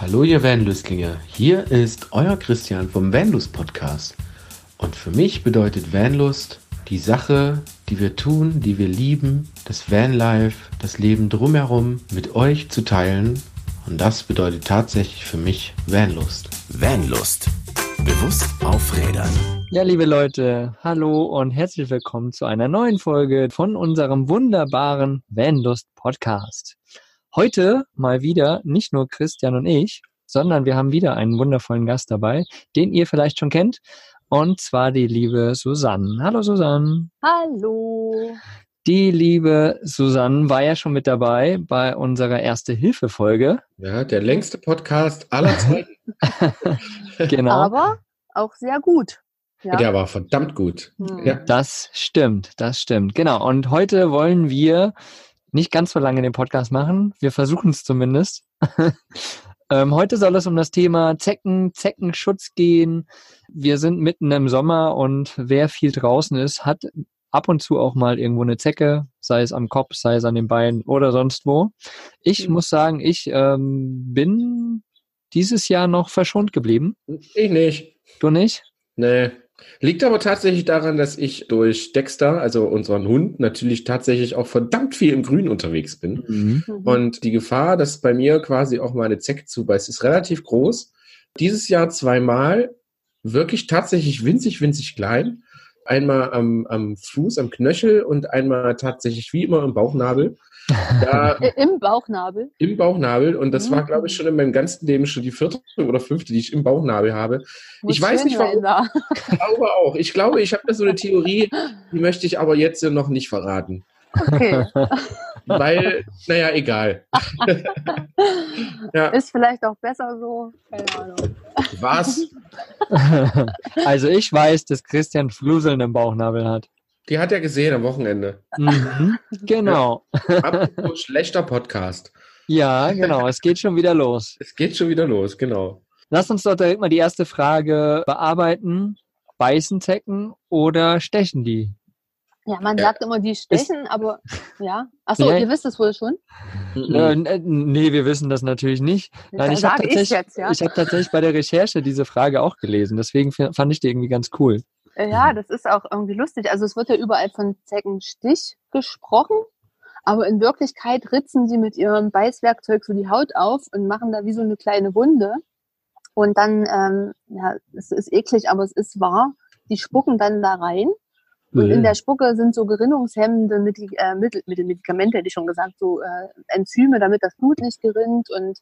Hallo ihr Vanlustlinge, hier ist euer Christian vom Vanlust Podcast. Und für mich bedeutet Vanlust die Sache, die wir tun, die wir lieben, das Vanlife, das Leben drumherum mit euch zu teilen. Und das bedeutet tatsächlich für mich Vanlust. Vanlust. Bewusst aufrädern. Ja, liebe Leute, hallo und herzlich willkommen zu einer neuen Folge von unserem wunderbaren Vanlust Podcast. Heute mal wieder nicht nur Christian und ich, sondern wir haben wieder einen wundervollen Gast dabei, den ihr vielleicht schon kennt, und zwar die liebe Susanne. Hallo Susanne. Hallo. Die liebe Susanne war ja schon mit dabei bei unserer Erste-Hilfe-Folge. Ja, der längste Podcast aller Zeiten. genau. Aber auch sehr gut. Ja. Der war verdammt gut. Hm. Ja. Das stimmt, das stimmt. Genau. Und heute wollen wir nicht ganz so lange den Podcast machen. Wir versuchen es zumindest. ähm, heute soll es um das Thema Zecken, Zeckenschutz gehen. Wir sind mitten im Sommer und wer viel draußen ist, hat ab und zu auch mal irgendwo eine Zecke, sei es am Kopf, sei es an den Beinen oder sonst wo. Ich Mhm. muss sagen, ich ähm, bin dieses Jahr noch verschont geblieben. Ich nicht. Du nicht? Nee. Liegt aber tatsächlich daran, dass ich durch Dexter, also unseren Hund, natürlich tatsächlich auch verdammt viel im Grün unterwegs bin. Mhm. Mhm. Und die Gefahr, dass bei mir quasi auch mal eine Zecke zubeißt, ist relativ groß. Dieses Jahr zweimal, wirklich tatsächlich winzig, winzig klein. Einmal am, am Fuß, am Knöchel und einmal tatsächlich wie immer im Bauchnabel. Da Äh, Im Bauchnabel. im Bauchnabel. Und das war, glaube ich, Mhm. schon in meinem ganzen Leben schon die vierte oder fünfte, die ich im Bauchnabel habe. Muss Ich weiß nicht, da. Ich glaube auch. Ich glaube, ich habe da so eine Theorie, die möchte ich aber jetzt noch nicht verraten. Okay. Weil, naja, egal. ja, Ist vielleicht auch besser so. Keine Ahnung. was? also ich weiß, dass Christian Fluseln im Bauchnabel hat. Die hat er gesehen am Wochenende. Mhm. Genau. Apropos schlechter Podcast. Ja, genau. Es geht schon wieder los. Es geht schon wieder los, genau. Lass uns doch direkt mal die erste Frage bearbeiten. Beißen Zecken oder stechen die? Ja, man Ja. sagt immer, die stechen, aber ja. Achso, Ja. ihr wisst es wohl schon. Äh, n- nee, wir wissen das natürlich nicht. Nein, ich habe tatsächlich, jetzt, ja. ich hab tatsächlich bei der Recherche diese Frage auch gelesen. Deswegen fand ich die irgendwie ganz cool. Ja, das ist auch irgendwie lustig. Also es wird ja überall von Zeckenstich gesprochen, aber in Wirklichkeit ritzen sie mit ihrem Beißwerkzeug so die Haut auf und machen da wie so eine kleine Wunde. Und dann, ähm, ja, es ist eklig, aber es ist wahr, die spucken dann da rein. Und in der Spucke sind so gerinnungshemmende Mittel, äh, Mittel, Medikamente, hätte ich schon gesagt, so äh, Enzyme, damit das Blut nicht gerinnt und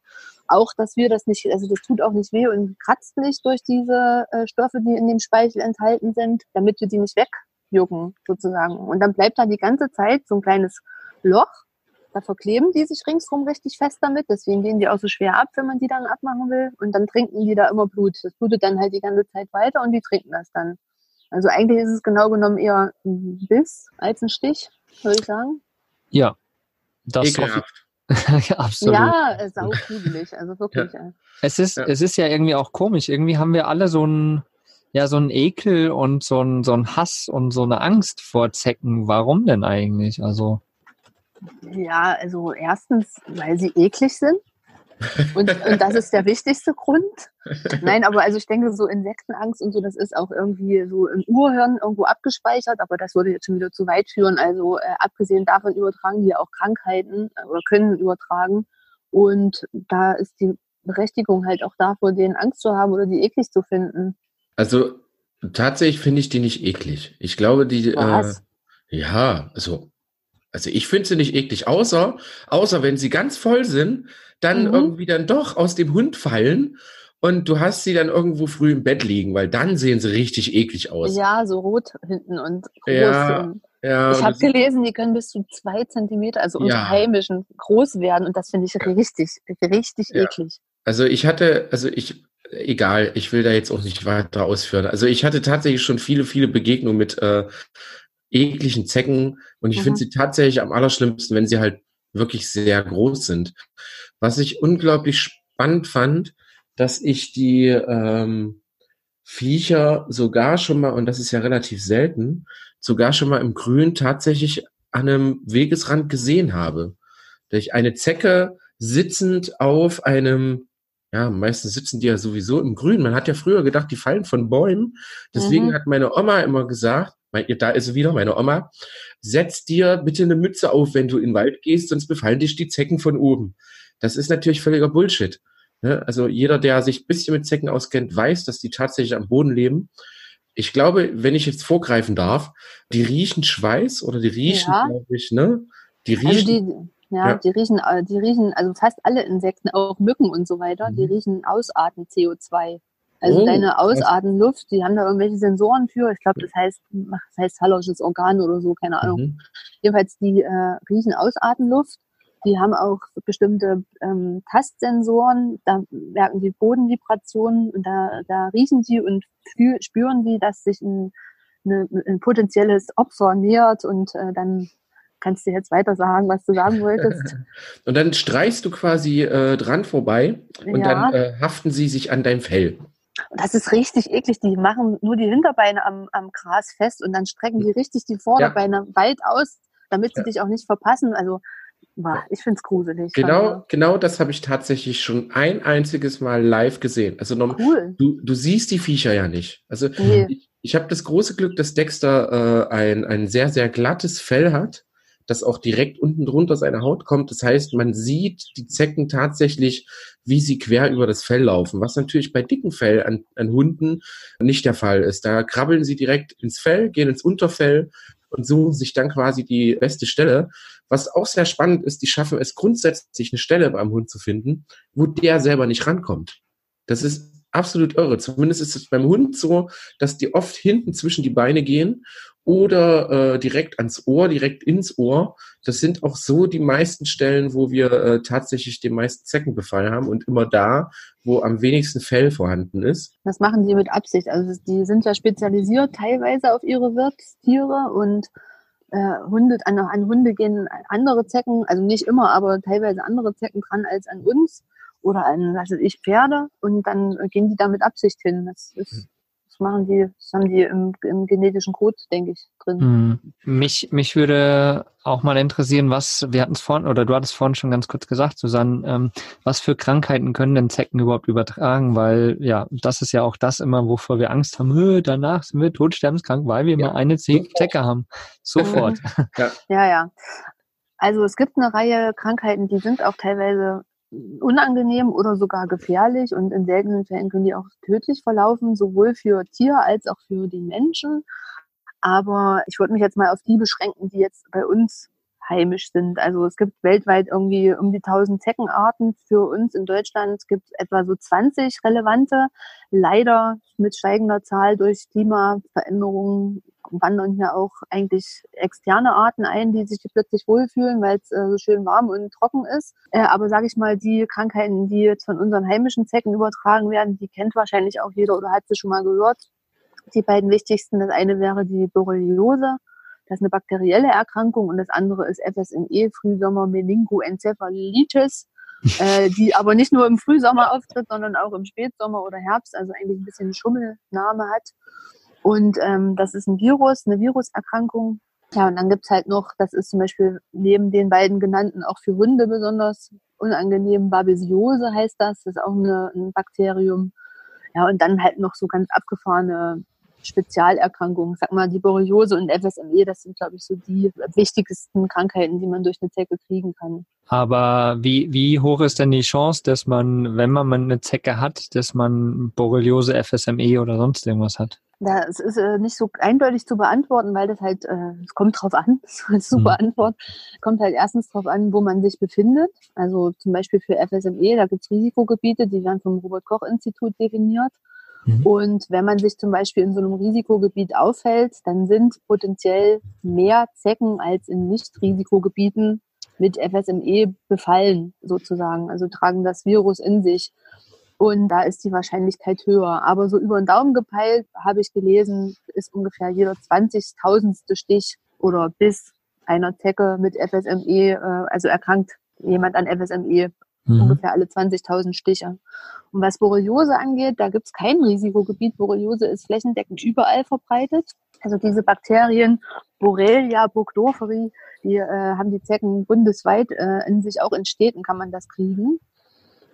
auch, dass wir das nicht, also das tut auch nicht weh und kratzt nicht durch diese äh, Stoffe, die in dem Speichel enthalten sind, damit wir die nicht wegjucken, sozusagen. Und dann bleibt da die ganze Zeit so ein kleines Loch, da verkleben die sich ringsrum richtig fest damit, deswegen gehen die auch so schwer ab, wenn man die dann abmachen will. Und dann trinken die da immer Blut. Das blutet dann halt die ganze Zeit weiter und die trinken das dann. Also eigentlich ist es genau genommen eher ein Biss als ein Stich, würde ich sagen. Ja. Das Ekelhaft. absolut. Ja, saugruselig, also wirklich. äh. Es ist, Ja. es ist ja irgendwie auch komisch. Irgendwie haben wir alle so einen, ja, so einen Ekel und so einen, so einen Hass und so eine Angst vor Zecken. Warum denn eigentlich? Also, Ja, also erstens, weil sie eklig sind. Und, und das ist der wichtigste Grund. Nein, aber also ich denke, so Insektenangst und so, das ist auch irgendwie so im Urhirn irgendwo abgespeichert, aber das würde jetzt schon wieder zu weit führen. Also äh, abgesehen davon übertragen die auch Krankheiten äh, oder können übertragen. Und da ist die Berechtigung halt auch da, vor denen Angst zu haben oder die eklig zu finden. Also, tatsächlich finde ich die nicht eklig. Ich glaube, die. Äh, Was? ja, also. Also ich finde sie nicht eklig, außer, außer wenn sie ganz voll sind, dann Mhm. irgendwie dann doch aus dem Hund fallen und du hast sie dann irgendwo früh im Bett liegen, weil dann sehen sie richtig eklig aus. Ja, so rot hinten und groß. Ja, und Ja, Ich habe gelesen, die können bis zu zwei Zentimeter, also unsere Ja. heimischen, groß werden. Und das finde ich richtig, richtig eklig. Also ich hatte, also ich, egal, ich will da jetzt auch nicht weiter ausführen. Also ich hatte tatsächlich schon viele, viele Begegnungen mit äh, ekligen Zecken und ich Mhm. finde sie tatsächlich am allerschlimmsten, wenn sie halt wirklich sehr groß sind. Was ich unglaublich spannend fand, dass ich die ähm, Viecher sogar schon mal, und das ist ja relativ selten, sogar schon mal im Grün tatsächlich an einem Wegesrand gesehen habe. Dass ich eine Zecke sitzend auf einem Ja, meistens sitzen die ja sowieso im Grün. Man hat ja früher gedacht, die fallen von Bäumen. Deswegen Mhm. hat meine Oma immer gesagt, da ist wieder, meine Oma, setz dir bitte eine Mütze auf, wenn du in den Wald gehst, sonst befallen dich die Zecken von oben. Das ist natürlich völliger Bullshit. Ne? Also jeder, der sich ein bisschen mit Zecken auskennt, weiß, dass die tatsächlich am Boden leben. Ich glaube, wenn ich jetzt vorgreifen darf, die riechen Schweiß oder die riechen, Ja. glaube ich, ne? Die Also riechen. die, ja, Ja. die riechen, äh, die riechen, also fast alle Insekten, auch Mücken und so weiter, die Mhm. riechen Ausatmen CO2. Also Oh, deine. Ausatmenluft, die haben da irgendwelche Sensoren für. Ich glaube, das heißt, das heißt hallisches Organ oder so, keine Ahnung. Mhm. Jedenfalls, die äh, riechen Ausatmenluft. Die haben auch bestimmte ähm, Tastsensoren. Da merken die Bodenvibrationen und da, da riechen die und spü- spüren die, dass sich ein, eine, ein potenzielles Opfer nähert und äh, dann kannst du jetzt weiter sagen, was du sagen wolltest. Und dann streichst du quasi äh, dran vorbei und Ja. dann äh, haften sie sich an deinem Fell. Das ist richtig eklig. Die machen nur die Hinterbeine am, am Gras fest und dann strecken die richtig die Vorderbeine weit aus, damit sie Ja. dich auch nicht verpassen. Also, ich finde es gruselig. Genau, genau das habe ich tatsächlich schon ein einziges Mal live gesehen. Also norm- Cool. du, du siehst die Viecher ja nicht. Also Nee. ich, ich habe das große Glück, dass Dexter äh, ein, ein sehr, sehr glattes Fell hat, das auch direkt unten drunter seine Haut kommt. Das heißt, man sieht die Zecken tatsächlich, wie sie quer über das Fell laufen, was natürlich bei dicken Fell an, an Hunden nicht der Fall ist. Da krabbeln sie direkt ins Fell, gehen ins Unterfell und suchen sich dann quasi die beste Stelle. Was auch sehr spannend ist, die schaffen es grundsätzlich, eine Stelle beim Hund zu finden, wo der selber nicht rankommt. Das ist absolut irre. Zumindest ist es beim Hund so, dass die oft hinten zwischen die Beine gehen oder äh, direkt ans Ohr, direkt ins Ohr. Das sind auch so die meisten Stellen, wo wir äh, tatsächlich den meisten Zeckenbefall haben und immer da, wo am wenigsten Fell vorhanden ist. Das machen die mit Absicht. Also die sind ja spezialisiert teilweise auf ihre Wirtstiere und äh, Hunde, an, an Hunde gehen andere Zecken, also nicht immer, aber teilweise andere Zecken dran als an uns oder an, was weiß ich, Pferde und dann gehen die da mit Absicht hin. Das ist, das machen die, das haben die im, im genetischen Code, denke ich, drin. Hm. Mich, mich würde auch mal interessieren, was, wir hatten es vorhin, oder du hattest vorhin schon ganz kurz gesagt, Susanne, ähm, was für Krankheiten können denn Zecken überhaupt übertragen? Weil, ja, das ist ja auch das immer, wovor wir Angst haben, "Hö, danach sind wir todsterbenskrank, weil wir Ja. mal eine Ze Zecke haben. Sofort. Ja, ja. Also es gibt eine Reihe Krankheiten, die sind auch teilweise unangenehm oder sogar gefährlich und in seltenen Fällen können die auch tödlich verlaufen, sowohl für Tier als auch für den Menschen. Aber ich würde mich jetzt mal auf die beschränken, die jetzt bei uns heimisch sind. Also es gibt weltweit irgendwie um die 1000 Zeckenarten. Für uns in Deutschland gibt es etwa so 20 relevante. Leider mit steigender Zahl durch Klimaveränderungen wandern hier auch eigentlich externe Arten ein, die sich plötzlich wohlfühlen, weil es äh, so schön warm und trocken ist. Äh, aber sage ich mal, die Krankheiten, die jetzt von unseren heimischen Zecken übertragen werden, die kennt wahrscheinlich auch jeder oder hat sie schon mal gehört. Die beiden wichtigsten, das eine wäre die Borreliose. Das ist eine bakterielle Erkrankung und das andere ist FSME, Frühsommer Meningoencephalitis, äh, die aber nicht nur im Frühsommer auftritt, sondern auch im Spätsommer oder Herbst, also eigentlich ein bisschen Schummelname hat. Und ähm, das ist ein Virus, eine Viruserkrankung. Ja, und dann gibt's halt noch, das ist zum Beispiel neben den beiden genannten auch für Hunde besonders unangenehm, Babesiose heißt das, das ist auch eine, ein Bakterium. Ja, und dann halt noch so ganz abgefahrene Spezialerkrankungen. Sag mal, die Borreliose und FSME, das sind, glaube ich, so die wichtigsten Krankheiten, die man durch eine Zecke kriegen kann. Aber wie, wie hoch ist denn die Chance, dass man, wenn man eine Zecke hat, dass man Borreliose, FSME oder sonst irgendwas hat? Das ist äh, nicht so eindeutig zu beantworten, weil das halt, äh, es kommt drauf an, super Mhm. Antwort. Kommt halt erstens drauf an, wo man sich befindet. Also zum Beispiel für FSME, da gibt's Risikogebiete, die werden vom Robert-Koch-Institut definiert. Mhm. Und wenn man sich zum Beispiel in so einem Risikogebiet aufhält, dann sind potenziell mehr Zecken als in Nicht-Risikogebieten mit FSME befallen, sozusagen. Also tragen das Virus in sich. Und da ist die Wahrscheinlichkeit höher. Aber so über den Daumen gepeilt, habe ich gelesen, ist ungefähr jeder 20.000. Stich oder bis einer Zecke mit FSME, äh, also erkrankt jemand an FSME, Mhm. ungefähr alle 20.000 Stiche. Und was Borreliose angeht, da gibt es kein Risikogebiet. Borreliose ist flächendeckend überall verbreitet. Also diese Bakterien, Borrelia burgdorferi, die äh, haben die Zecken bundesweit äh, in sich, auch in Städten kann man das kriegen.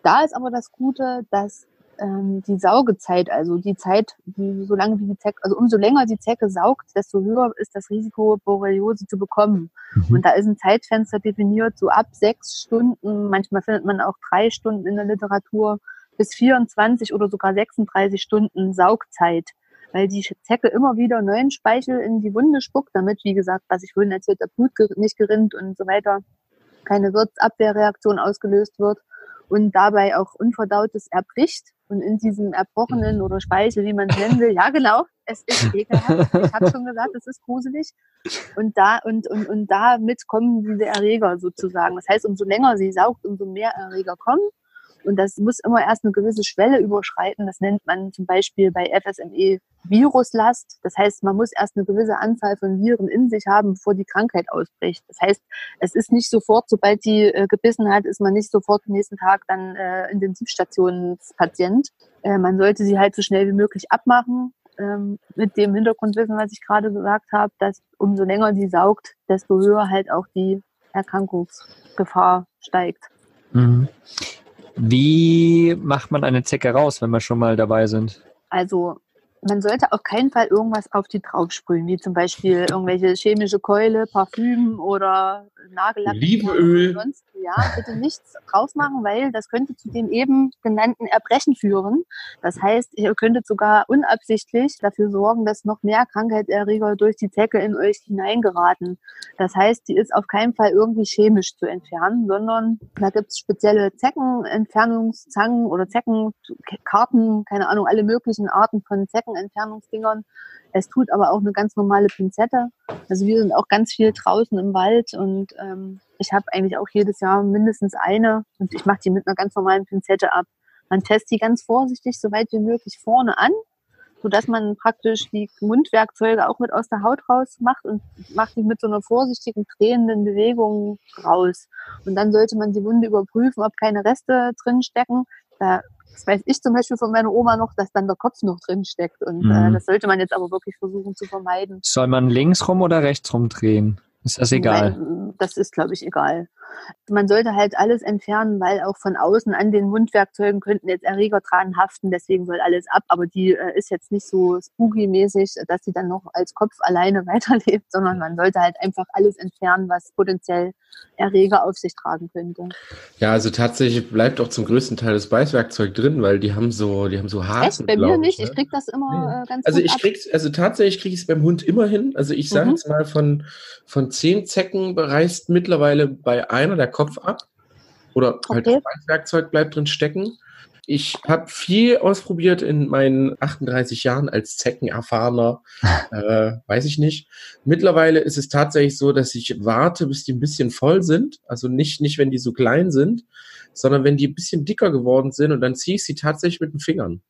Da ist aber das Gute, dass ähm, die Saugezeit, also die Zeit, die, solange wie die Zecke, also umso länger die Zecke saugt, desto höher ist das Risiko, Borreliose zu bekommen. Mhm. Und da ist ein Zeitfenster definiert, so ab sechs Stunden, manchmal findet man auch drei Stunden in der Literatur, bis 24 oder sogar 36 Stunden Saugzeit weil die Zecke immer wieder neuen Speichel in die Wunde spuckt, damit, wie gesagt, was ich vorhin erzählt habe, Blut nicht gerinnt und so weiter, keine Wirtsabwehrreaktion ausgelöst wird und dabei auch Unverdautes erbricht und in diesem Erbrochenen oder Speichel, wie man es nennen will, ja genau, es ist ekelhaft. Ich habe schon gesagt, es ist gruselig. Und da und, und, und damit kommen diese Erreger sozusagen. Das heißt, umso länger sie saugt, umso mehr Erreger kommen. Und das muss immer erst eine gewisse Schwelle überschreiten. Das nennt man zum Beispiel bei FSME Viruslast. Das heißt, man muss erst eine gewisse Anzahl von Viren in sich haben, bevor die Krankheit ausbricht. Das heißt, es ist nicht sofort, sobald die äh, gebissen hat, ist man nicht sofort am nächsten Tag dann äh, Intensivstationspatient. Äh, man sollte sie halt so schnell wie möglich abmachen. Ähm, mit dem Hintergrundwissen, was ich gerade gesagt habe, dass umso länger die saugt, desto höher halt auch die Erkrankungsgefahr steigt. Mhm. Wie macht man eine Zecke raus, wenn wir schon mal dabei sind? Also man sollte auf keinen Fall irgendwas auf die draufsprühen, wie zum Beispiel irgendwelche chemische Keule, Parfüm oder Nagellack. Olivenöl. Sonst, ja, bitte nichts drauf machen, weil das könnte zu den eben genannten Erbrechen führen. Das heißt, ihr könntet sogar unabsichtlich dafür sorgen, dass noch mehr Krankheitserreger durch die Zecke in euch hineingeraten. Das heißt, die ist auf keinen Fall irgendwie chemisch zu entfernen, sondern da gibt es spezielle Zeckenentfernungszangen oder Zeckenkarten, keine Ahnung, alle möglichen Arten von Zecken Entfernungsdingern. Es tut aber auch eine ganz normale Pinzette. Also wir sind auch ganz viel draußen im Wald und ähm, ich habe eigentlich auch jedes Jahr mindestens eine und ich mache die mit einer ganz normalen Pinzette ab. Man testet die ganz vorsichtig, so weit wie möglich vorne an, sodass man praktisch die Mundwerkzeuge auch mit aus der Haut raus macht und macht die mit so einer vorsichtigen drehenden Bewegung raus. Und dann sollte man die Wunde überprüfen, ob keine Reste drin stecken. Da das weiß ich zum Beispiel von meiner Oma noch, dass dann der Kopf noch drin steckt. Und äh, mhm. äh, das sollte man jetzt aber wirklich versuchen zu vermeiden. Soll man links rum oder rechts rum drehen? Ist das egal? Nein, das ist, glaube ich, egal. Man sollte halt alles entfernen, weil auch von außen an den Mundwerkzeugen könnten jetzt Erreger dran haften, deswegen soll alles ab. Aber die äh, ist jetzt nicht so spooky-mäßig, dass sie dann noch als Kopf alleine weiterlebt, sondern man sollte halt einfach alles entfernen, was potenziell Erreger auf sich tragen könnte. Ja, also tatsächlich bleibt auch zum größten Teil das Beißwerkzeug drin, weil die haben so, die haben so Hasen. Echt? Bei mir nicht. Ich, ne? krieg das immer äh, ganz Also ich krieg's, also tatsächlich kriege ich es beim Hund immer hin. Also ich sage mhm. jetzt mal von von zehn Zecken bereist mittlerweile bei einer der Kopf ab. Oder halt okay. das Werkzeug bleibt drin stecken. Ich habe viel ausprobiert in meinen 38 Jahren als Zeckenerfahrener, äh, weiß ich nicht. Mittlerweile ist es tatsächlich so, dass ich warte, bis die ein bisschen voll sind. Also nicht, nicht, wenn die so klein sind, sondern wenn die ein bisschen dicker geworden sind und dann ziehe ich sie tatsächlich mit den Fingern.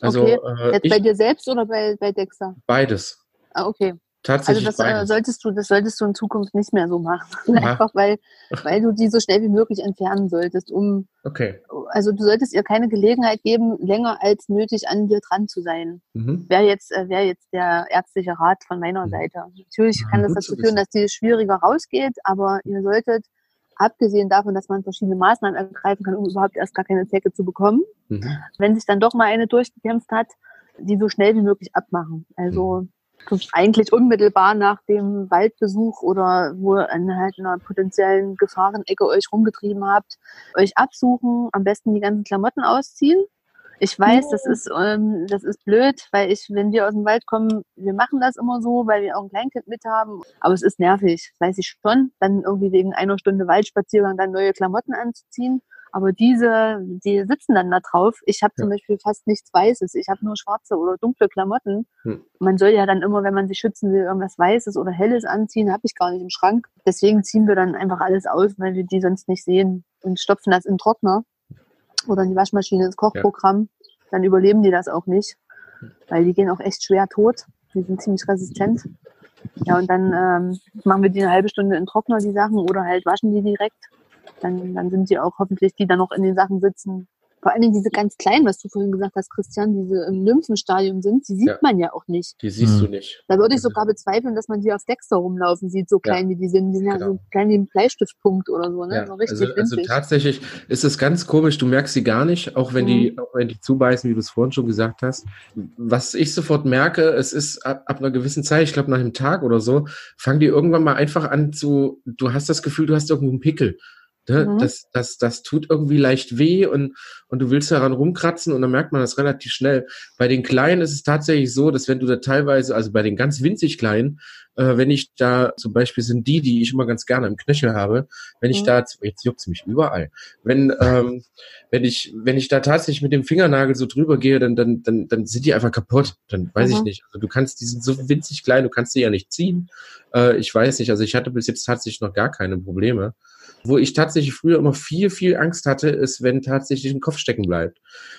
Also, okay. Äh, Jetzt ich, bei dir selbst oder bei, bei Dexter? Beides. Ah, okay. Tatsächlich also das äh, solltest du, das solltest du in Zukunft nicht mehr so machen. Einfach weil, weil du die so schnell wie möglich entfernen solltest, um okay. also du solltest ihr keine Gelegenheit geben, länger als nötig an dir dran zu sein. Mhm. Wäre jetzt, äh, wäre jetzt der ärztliche Rat von meiner mhm. Seite. Natürlich kann das dazu führen, dass die schwieriger rausgeht, aber ihr solltet, abgesehen davon, dass man verschiedene Maßnahmen ergreifen kann, um überhaupt erst gar keine Zecke zu bekommen, mhm. wenn sich dann doch mal eine durchgekämpft hat, die so schnell wie möglich abmachen. Also mhm eigentlich unmittelbar nach dem Waldbesuch oder wo ihr in halt einer potenziellen Gefahrenecke euch rumgetrieben habt, euch absuchen, am besten die ganzen Klamotten ausziehen. Ich weiß, das ist, ähm, das ist blöd, weil ich, wenn wir aus dem Wald kommen, wir machen das immer so, weil wir auch ein Kleinkind mit haben. Aber es ist nervig, weiß ich schon, dann irgendwie wegen einer Stunde Waldspaziergang dann neue Klamotten anzuziehen. Aber diese, die sitzen dann da drauf. Ich habe ja. zum Beispiel fast nichts Weißes. Ich habe nur schwarze oder dunkle Klamotten. Hm. Man soll ja dann immer, wenn man sich schützen will, irgendwas Weißes oder Helles anziehen. Habe ich gar nicht im Schrank. Deswegen ziehen wir dann einfach alles aus, weil wir die sonst nicht sehen und stopfen das in den Trockner oder in die Waschmaschine ins Kochprogramm. Ja. Dann überleben die das auch nicht, weil die gehen auch echt schwer tot. Die sind ziemlich resistent. Ja, und dann ähm, machen wir die eine halbe Stunde in den Trockner, die Sachen, oder halt waschen die direkt dann, dann sind sie auch hoffentlich, die dann noch in den Sachen sitzen, Vor allen Dingen diese ganz kleinen, was du vorhin gesagt hast, Christian, diese im Lymphenstadium sind, die sieht Ja. man ja auch nicht. Die siehst du Hm. nicht. Da würde ich Also- sogar bezweifeln, dass man die auf Dexter rumlaufen sieht, so Ja. klein wie die sind. Die sind ja Genau. so klein wie ein Bleistiftpunkt oder so, ne? Ja, so richtig also, also tatsächlich ist es ganz komisch, du merkst sie gar nicht, auch wenn die, Mhm. auch wenn die zubeißen, wie du es vorhin schon gesagt hast. Was ich sofort merke, es ist ab, ab einer gewissen Zeit, ich glaube nach einem Tag oder so, fangen die irgendwann mal einfach an zu, du hast das Gefühl, du hast irgendwo einen Pickel. Ne? Mhm. Das, das, das tut irgendwie leicht weh und, und du willst daran rumkratzen und dann merkt man das relativ schnell. Bei den Kleinen ist es tatsächlich so, dass wenn du da teilweise, also bei den ganz winzig Kleinen, äh, wenn ich da, zum Beispiel sind die, die ich immer ganz gerne im Knöchel habe, wenn ich Mhm. da, jetzt juckt's mich überall, wenn, ähm, wenn ich, wenn ich da tatsächlich mit dem Fingernagel so drüber gehe, dann, dann, dann, dann sind die einfach kaputt. Dann weiß ich Mhm. nicht. Also du kannst, die sind so winzig klein, du kannst sie ja nicht ziehen. Äh, ich weiß nicht. Also ich hatte bis jetzt tatsächlich noch gar keine Probleme. Wo ich tatsächlich früher immer viel, viel Angst hatte, ist, wenn tatsächlich ein Kopf stecken bleibt.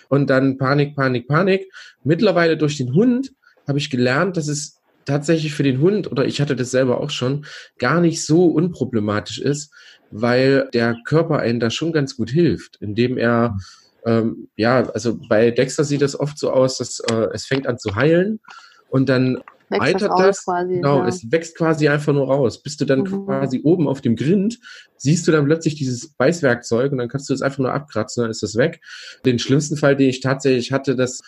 Und dann Panik, Panik, Panik. Mittlerweile durch den Hund habe ich gelernt, dass es tatsächlich für den Hund, oder ich hatte das selber auch schon, gar nicht so unproblematisch ist, weil der Körper einen da schon ganz gut hilft, indem er, ähm, ja, also bei Dexter sieht es oft so aus, dass äh, es fängt an zu heilen und dann Wächst raus das, quasi. genau, ja. es wächst quasi einfach nur raus. Bist du dann Mhm. quasi oben auf dem Grind, siehst du dann plötzlich dieses Beißwerkzeug und dann kannst du es einfach nur abkratzen, dann ist das weg. Den schlimmsten Fall, den ich tatsächlich hatte, dass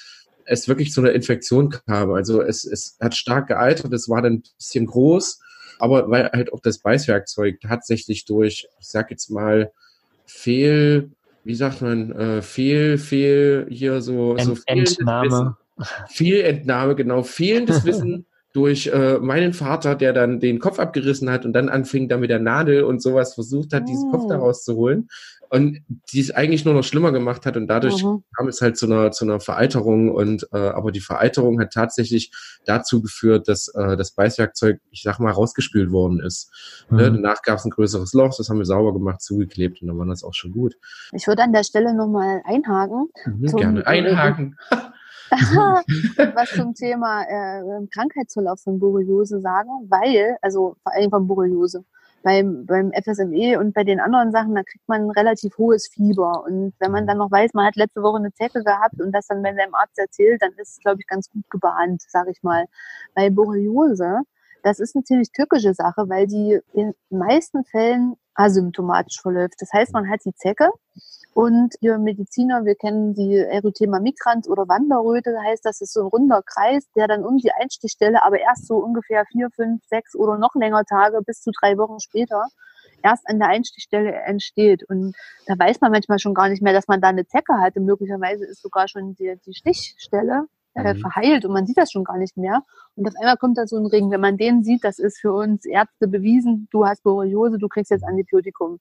es wirklich zu einer Infektion kam. Also es, es hat stark gealtert, es war dann ein bisschen groß, aber weil halt auch das Beißwerkzeug tatsächlich durch, ich sag jetzt mal, Fehl, wie sagt man, äh, Fehl, Fehl, hier so, so Ent Wissen. Entnahme. Fehlentnahme, genau, fehlendes Wissen durch äh, meinen Vater, der dann den Kopf abgerissen hat und dann anfing, da mit der Nadel und sowas versucht hat, diesen Kopf da rauszuholen. Und die es eigentlich nur noch schlimmer gemacht hat und dadurch Mhm. kam es halt zu einer, zu einer Vereiterung und äh, aber die Vereiterung hat tatsächlich dazu geführt, dass äh, das Beißwerkzeug, ich sag mal, rausgespült worden ist. Ne? Mhm. Danach gab es ein größeres Loch, das haben wir sauber gemacht, zugeklebt und dann war das auch schon gut. Ich würde an der Stelle nochmal einhaken. Mhm, gerne. Einhaken. was zum Thema äh, Krankheitsverlauf von Borreliose sagen, weil, also vor allem von Borreliose, beim, beim FSME und bei den anderen Sachen, da kriegt man ein relativ hohes Fieber. Und wenn man dann noch weiß, man hat letzte Woche eine Zecke gehabt und das dann bei seinem Arzt erzählt, dann ist es, glaube ich, ganz gut gebahnt, sage ich mal. Bei Borreliose, das ist eine ziemlich tückische Sache, weil die in den meisten Fällen asymptomatisch verläuft. Das heißt, man hat die Zecke und wir Mediziner, wir kennen die Erythema migrans oder Wanderröte, das heißt, das ist so ein runder Kreis, der dann um die Einstichstelle, aber erst so ungefähr vier, fünf, sechs oder noch länger Tage bis zu drei Wochen später erst an der Einstichstelle entsteht. Und da weiß man manchmal schon gar nicht mehr, dass man da eine Zecke hatte. Möglicherweise ist sogar schon die, die Stichstelle äh, Mhm. verheilt und man sieht das schon gar nicht mehr. Und auf einmal kommt da so ein Ring. Wenn man den sieht, das ist für uns Ärzte bewiesen, du hast Borreliose, du kriegst jetzt Antibiotikum.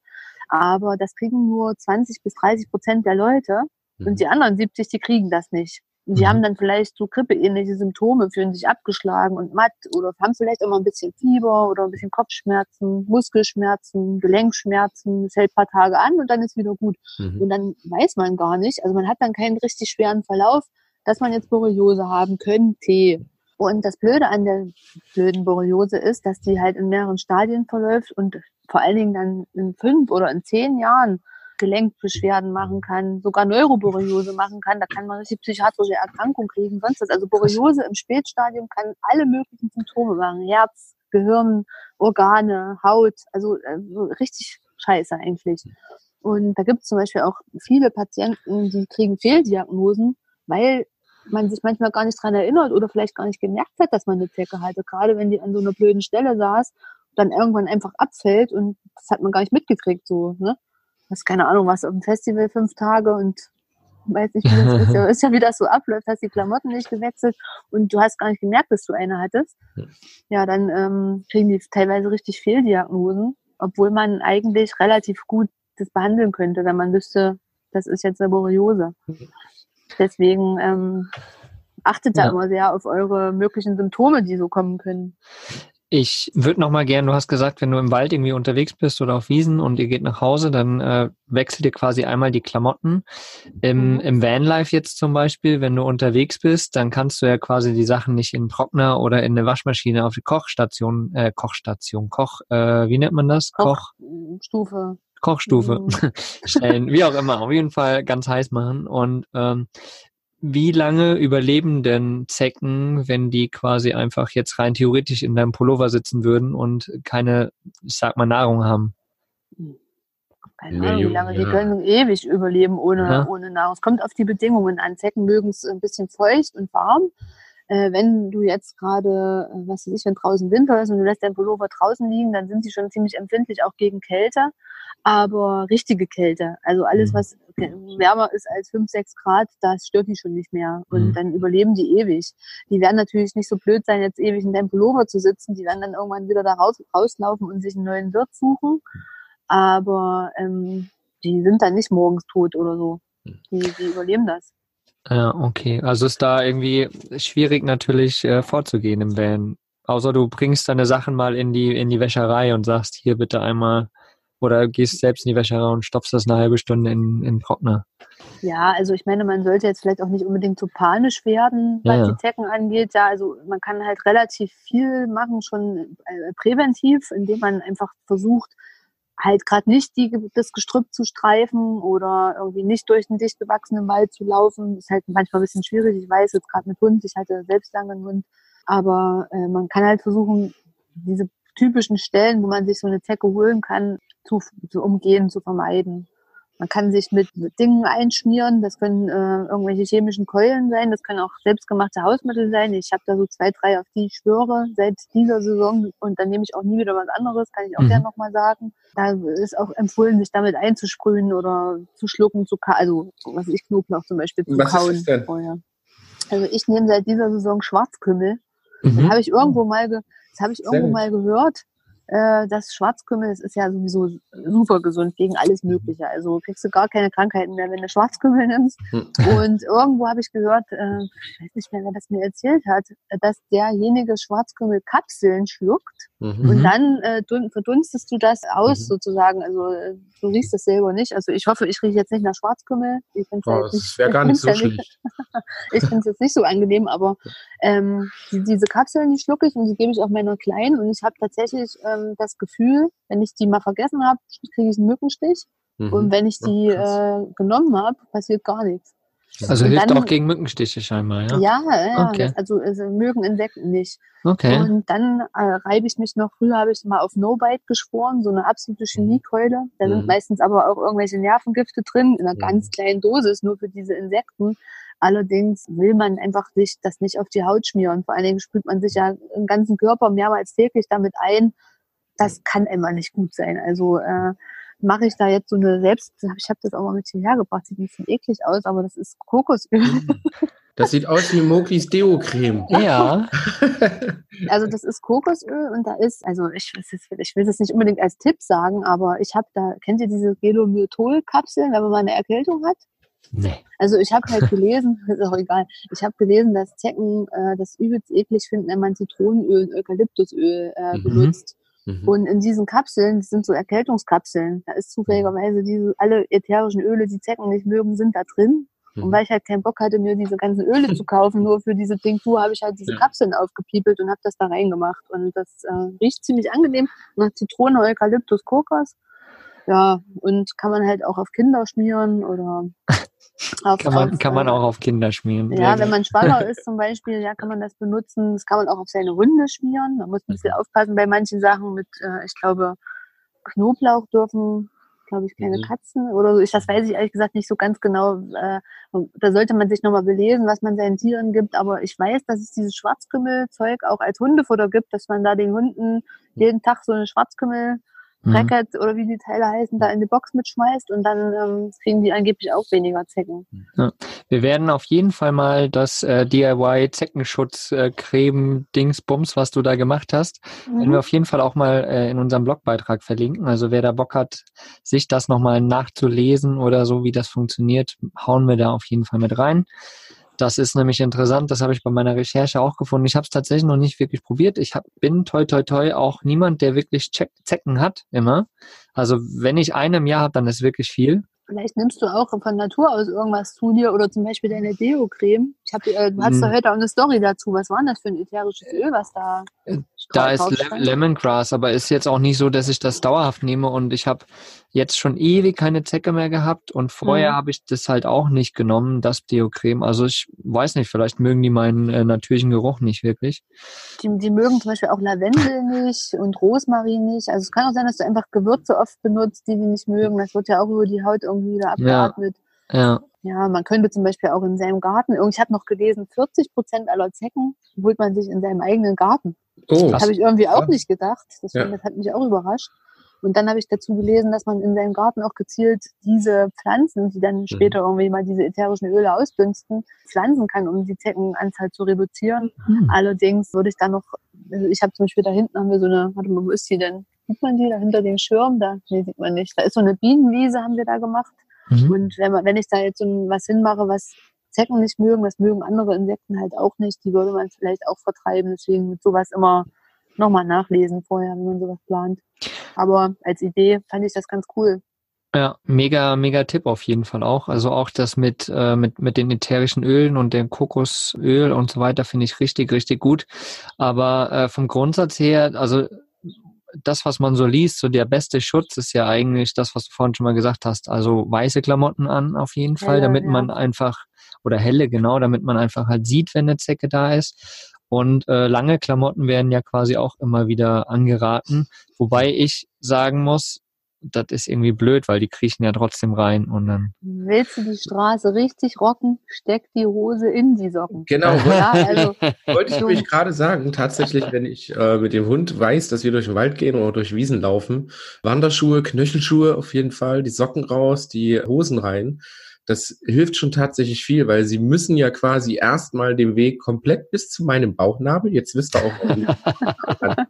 Aber das kriegen nur 20 bis 30 Prozent der Leute. Mhm. Und die anderen 70, die kriegen das nicht. Und die Mhm. haben dann vielleicht so grippeähnliche Symptome, fühlen sich abgeschlagen und matt oder haben vielleicht auch mal ein bisschen Fieber oder ein bisschen Kopfschmerzen, Muskelschmerzen, Gelenkschmerzen. Es hält ein paar Tage an und dann ist wieder gut. Mhm. Und dann weiß man gar nicht, also man hat dann keinen richtig schweren Verlauf, dass man jetzt Borreliose haben könnte. Und das Blöde an der blöden Borreliose ist, dass die halt in mehreren Stadien verläuft und vor allen Dingen dann in fünf oder in zehn Jahren Gelenkbeschwerden machen kann, sogar Neuroborreliose machen kann. Da kann man richtig psychiatrische Erkrankung kriegen, sonst was. Also Borreliose im Spätstadium kann alle möglichen Symptome machen. Herz, Gehirn, Organe, Haut, also äh, so richtig scheiße eigentlich. Und da gibt es zum Beispiel auch viele Patienten, die kriegen Fehldiagnosen, weil man sich manchmal gar nicht dran erinnert oder vielleicht gar nicht gemerkt hat, dass man eine Zecke hatte. Gerade wenn die an so einer blöden Stelle saß, dann irgendwann einfach abfällt und das hat man gar nicht mitgekriegt. So, ne? Das ist keine Ahnung, was auf dem Festival fünf Tage und weiß nicht, wie das ist. Ist ja, wie das so abläuft, hast die Klamotten nicht gewechselt und du hast gar nicht gemerkt, dass du eine hattest. Ja, dann ähm, kriegen die teilweise richtig Fehldiagnosen, obwohl man eigentlich relativ gut das behandeln könnte, wenn man wüsste, das ist jetzt eine Borreliose. Deswegen ähm, achtet da Ja. immer sehr auf eure möglichen Symptome, die so kommen können. Ich würde noch mal gern, du hast gesagt, wenn du im Wald irgendwie unterwegs bist oder auf Wiesen und ihr geht nach Hause, dann äh, wechselt ihr quasi einmal die Klamotten. Im, Mhm. Im Vanlife jetzt zum Beispiel, wenn du unterwegs bist, dann kannst du ja quasi die Sachen nicht in einen Trockner oder in eine Waschmaschine auf die Kochstation, äh, Kochstation, Koch, äh, wie nennt man das? Koch, Stufe. Kochstufe Mhm. stellen, wie auch immer, auf jeden Fall ganz heiß machen. Und ähm, wie lange überleben denn Zecken, wenn die quasi einfach jetzt rein theoretisch in deinem Pullover sitzen würden und keine, ich sag mal, Nahrung haben? Keine Ahnung, wie Millionen lange die können ewig überleben ohne, Ja. ohne Nahrung. Es kommt auf die Bedingungen an. Zecken mögen es ein bisschen feucht und warm. Äh, wenn du jetzt gerade, äh, was weiß ich, wenn draußen Winter ist und du lässt deinen Pullover draußen liegen, dann sind sie schon ziemlich empfindlich auch gegen Kälte. Aber richtige Kälte, also alles, Mhm. was wärmer ist als 5, 6 Grad, das stört die schon nicht mehr. Und Mhm. dann überleben die ewig. Die werden natürlich nicht so blöd sein, jetzt ewig in deinem Pullover zu sitzen. Die werden dann irgendwann wieder da raus, rauslaufen und sich einen neuen Wirt suchen. Aber ähm, die sind dann nicht morgens tot oder so. Mhm. Die, die überleben das. Ja, okay. Also ist da irgendwie schwierig natürlich äh, vorzugehen im Van. Außer du bringst deine Sachen mal in die, in die Wäscherei und sagst, hier bitte einmal, oder gehst selbst in die Wäscherei und stopfst das eine halbe Stunde in, in Trockner. Ja, also ich meine, man sollte jetzt vielleicht auch nicht unbedingt so panisch werden, was Ja, ja. die Zecken angeht. Ja, also man kann halt relativ viel machen, schon äh, präventiv, indem man einfach versucht, halt gerade nicht die, das Gestrüpp zu streifen oder irgendwie nicht durch den dicht bewachsenen Wald zu laufen. Ist halt manchmal ein bisschen schwierig. Ich weiß jetzt gerade mit Hund, ich hatte selbst lange einen Hund, aber äh, man kann halt versuchen, diese typischen Stellen, wo man sich so eine Zecke holen kann, zu, zu umgehen, zu vermeiden. Man kann sich mit Dingen einschmieren. Das können äh, irgendwelche chemischen Keulen sein. Das können auch selbstgemachte Hausmittel sein. Ich habe da so zwei, drei, auf die ich schwöre seit dieser Saison. Und dann nehme ich auch nie wieder was anderes, kann ich auch Mhm. gerne nochmal sagen. Da ist auch empfohlen, sich damit einzusprühen oder zu schlucken, zu also was ich Knoblauch zum Beispiel zu Was kauen vorher. Also ich nehme seit dieser Saison Schwarzkümmel. Mhm. Das habe ich irgendwo mal, ge das habe ich irgendwo mal gehört. Äh, das Schwarzkümmel, das ist ja sowieso super gesund gegen alles Mögliche. Also kriegst du gar keine Krankheiten mehr, wenn du Schwarzkümmel nimmst. Hm. Und irgendwo habe ich gehört, äh, ich weiß nicht mehr, wer das mir erzählt hat, dass derjenige Schwarzkümmelkapseln schluckt Mhm. und Mhm. dann äh, dun verdunstest du das aus Mhm. sozusagen. Also äh, du riechst das selber nicht. Also ich hoffe, ich rieche jetzt nicht nach Schwarzkümmel. Ich find's Oh, das wäre gar nicht so schlecht. ich finde es jetzt nicht so angenehm, aber ähm, die, diese Kapseln, die schlucke ich und die gebe ich auch meiner Kleinen. Und ich habe tatsächlich ähm, das Gefühl, wenn ich die mal vergessen habe, kriege ich einen Mückenstich. Mhm. Und wenn ich Oh, die äh, genommen habe, passiert gar nichts. Also Und hilft dann- auch gegen Mückenstiche scheinbar, ja? Ja, ja, Okay. also, also mögen Insekten nicht. Okay. Und dann äh, reibe ich mich noch, früher habe ich mal auf No-Bite geschworen, so eine absolute Chemiekeule. Da Mhm. sind meistens aber auch irgendwelche Nervengifte drin, in einer Mhm. ganz kleinen Dosis, nur für diese Insekten. Allerdings will man einfach sich das nicht auf die Haut schmieren. Vor allen Dingen sprüht man sich ja den ganzen Körper mehrmals täglich damit ein. Das kann immer nicht gut sein. Also äh, mache ich da jetzt so eine selbst, ich habe das auch mal mit hierher gebracht, sieht ein bisschen eklig aus, aber das ist Kokosöl. Das sieht aus wie Mokis Deo-Creme. Ja. Also das ist Kokosöl und da ist, also ich, ich will das nicht unbedingt als Tipp sagen, aber ich habe da, kennt ihr diese Gelomytol-Kapseln, wenn man mal eine Erkältung hat? Nee. Also ich habe halt gelesen, ist auch egal, ich habe gelesen, dass Zecken äh, das übelst eklig finden, wenn man Zitronenöl und Eukalyptusöl äh, Mhm. benutzt. Mhm. Und in diesen Kapseln, das sind so Erkältungskapseln, da ist zufälligerweise diese, alle ätherischen Öle, die Zecken nicht mögen, sind da drin. Und Mhm. weil ich halt keinen Bock hatte, mir diese ganzen Öle zu kaufen, nur für diese Tinktur, habe ich halt diese Ja. Kapseln aufgepiepelt und habe das da reingemacht. Und das äh, riecht ziemlich angenehm nach Zitrone, Eukalyptus, Kokos. Ja, und kann man halt auch auf Kinder schmieren oder auf, Kann man, auf, kann man äh, auch auf Kinder schmieren. ja, wenn man schwanger ist zum Beispiel, ja, kann man das benutzen. Das kann man auch auf seine Hunde schmieren. Man muss ein bisschen aufpassen bei manchen Sachen mit, äh, ich glaube, Knoblauch dürfen, glaube ich, keine Mhm. Katzen oder so. Ich, das weiß ich ehrlich gesagt nicht so ganz genau. Äh, da sollte man sich nochmal belesen, was man seinen Tieren gibt. Aber ich weiß, dass es dieses Schwarzkümmelzeug auch als Hundefutter gibt, dass man da den Hunden jeden Tag so eine Schwarzkümmel Mhm. Bracket oder wie die Teile heißen, da in die Box mitschmeißt und dann ähm, kriegen die angeblich auch weniger Zecken. Wir werden auf jeden Fall mal das äh, DIY Zeckenschutz äh, Creme Dingsbums, was du da gemacht hast, werden wir auf jeden Fall auch mal äh, in unserem Blogbeitrag verlinken. Also wer da Bock hat, sich das nochmal nachzulesen oder so, wie das funktioniert, hauen wir da auf jeden Fall mit rein. Das ist nämlich interessant, das habe ich bei meiner Recherche auch gefunden. Ich habe es tatsächlich noch nicht wirklich probiert. Ich hab, bin toi toi toi auch niemand, der wirklich Check Zecken hat, immer. Also wenn ich eine im Jahr habe, dann ist wirklich viel. Vielleicht nimmst du auch von Natur aus irgendwas zu dir oder zum Beispiel deine Deo-Creme. Ich hab, äh, du hast Hm. da heute auch eine Story dazu. Was war denn das für ein ätherisches Öl, was da Da ist Le? Lemongrass, aber ist jetzt auch nicht so, dass ich das dauerhaft nehme und ich habe jetzt schon ewig keine Zecke mehr gehabt und vorher Mhm. habe ich das halt auch nicht genommen, das Deo-Creme. Also ich weiß nicht, vielleicht mögen die meinen äh, natürlichen Geruch nicht wirklich. Die, die mögen zum Beispiel auch Lavendel nicht und Rosmarin nicht. Also es kann auch sein, dass du einfach Gewürze oft benutzt, die die nicht mögen. Das wird ja auch über die Haut irgendwie wieder Ja. abgeatmet. Ja, Ja, man könnte zum Beispiel auch in seinem Garten, ich habe noch gelesen, 40 Prozent aller Zecken holt man sich in seinem eigenen Garten. Oh, Krass. Habe ich irgendwie auch Ja. nicht gedacht. Deswegen, Ja. Das hat mich auch überrascht. Und dann habe ich dazu gelesen, dass man in seinem Garten auch gezielt diese Pflanzen, die Mhm. dann später irgendwie mal diese ätherischen Öle ausdünsten, pflanzen kann, um die Zeckenanzahl zu reduzieren. Hm. Allerdings würde ich dann noch, also ich habe zum Beispiel da hinten haben wir so eine, warte mal, wo ist die denn? Sieht man die da hinter dem Schirm? Da, nee, sieht man nicht. Da ist so eine Bienenwiese, haben wir da gemacht. Mhm. Und wenn, man, wenn ich da jetzt so ein- was hinmache, was Zecken nicht mögen, das mögen andere Insekten halt auch nicht, die würde man vielleicht auch vertreiben. Deswegen mit sowas immer nochmal nachlesen vorher, wenn man sowas plant. Aber als Idee fand ich das ganz cool. Ja, mega, mega Tipp auf jeden Fall auch. Also auch das mit, äh, mit, mit den ätherischen Ölen und dem Kokosöl und so weiter finde ich richtig, richtig gut. Aber äh, vom Grundsatz her, also das, was man so liest, so der beste Schutz ist ja eigentlich das, was du vorhin schon mal gesagt hast. Also weiße Klamotten an auf jeden Fall, Helle, damit ja. man einfach, oder helle, genau, damit man einfach halt sieht, wenn eine Zecke da ist. Und äh, lange Klamotten werden ja quasi auch immer wieder angeraten. Wobei ich sagen muss, das ist irgendwie blöd, weil die kriechen ja trotzdem rein und dann. Willst du die Straße richtig rocken, steck die Hose in die Socken. genau. Ja, also Wollte ich nämlich gerade sagen, tatsächlich, wenn ich äh, mit dem Hund weiß, dass wir durch den Wald gehen oder durch Wiesen laufen, Wanderschuhe, Knöchelschuhe auf jeden Fall, die Socken raus, die Hosen rein. Das hilft schon tatsächlich viel, weil sie müssen ja quasi erstmal den Weg komplett bis zu meinem Bauchnabel, jetzt wisst ihr auch,